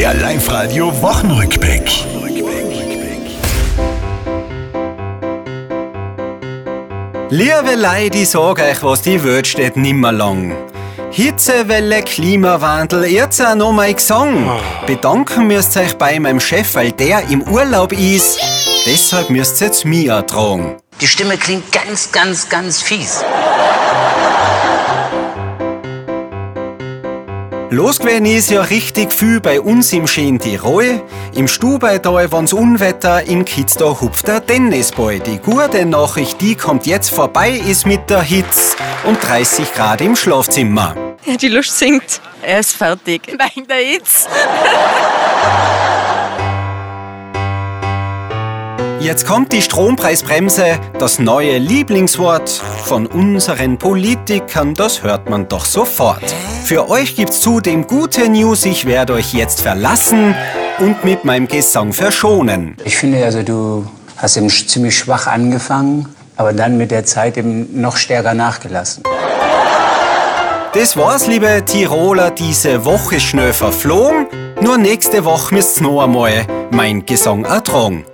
Der Live-Radio Wochenrückblick. Liebe Leute, ich sag euch was, die Welt steht nimmer lang. Hitzewelle, Klimawandel, jetzt auch noch mein Gesang. Bedanken müsst ihr euch bei meinem Chef, weil der im Urlaub ist. Deshalb müsst ihr jetzt mich ertragen. Die Stimme klingt ganz, ganz, ganz fies. Los gewesen ist ja richtig viel bei uns im schönen Tirol. Im Stubaital wann's Unwetter, in Kitzda hupft der Tennisball. Die gute Nachricht, die kommt jetzt vorbei, ist mit der Hitze und 30 Grad im Schlafzimmer. Ja, die Lust singt. Er ist fertig. Wegen der Hitze. Jetzt kommt die Strompreisbremse, das neue Lieblingswort von unseren Politikern, das hört man doch sofort. Für euch gibt's zudem gute News, ich werde euch jetzt verlassen und mit meinem Gesang verschonen. Ich finde, also du hast eben ziemlich schwach angefangen, aber dann mit der Zeit eben noch stärker nachgelassen. Das war's, liebe Tiroler, diese Woche schnell verflogen. Nur nächste Woche müsst's noch einmal mein Gesang ertragen.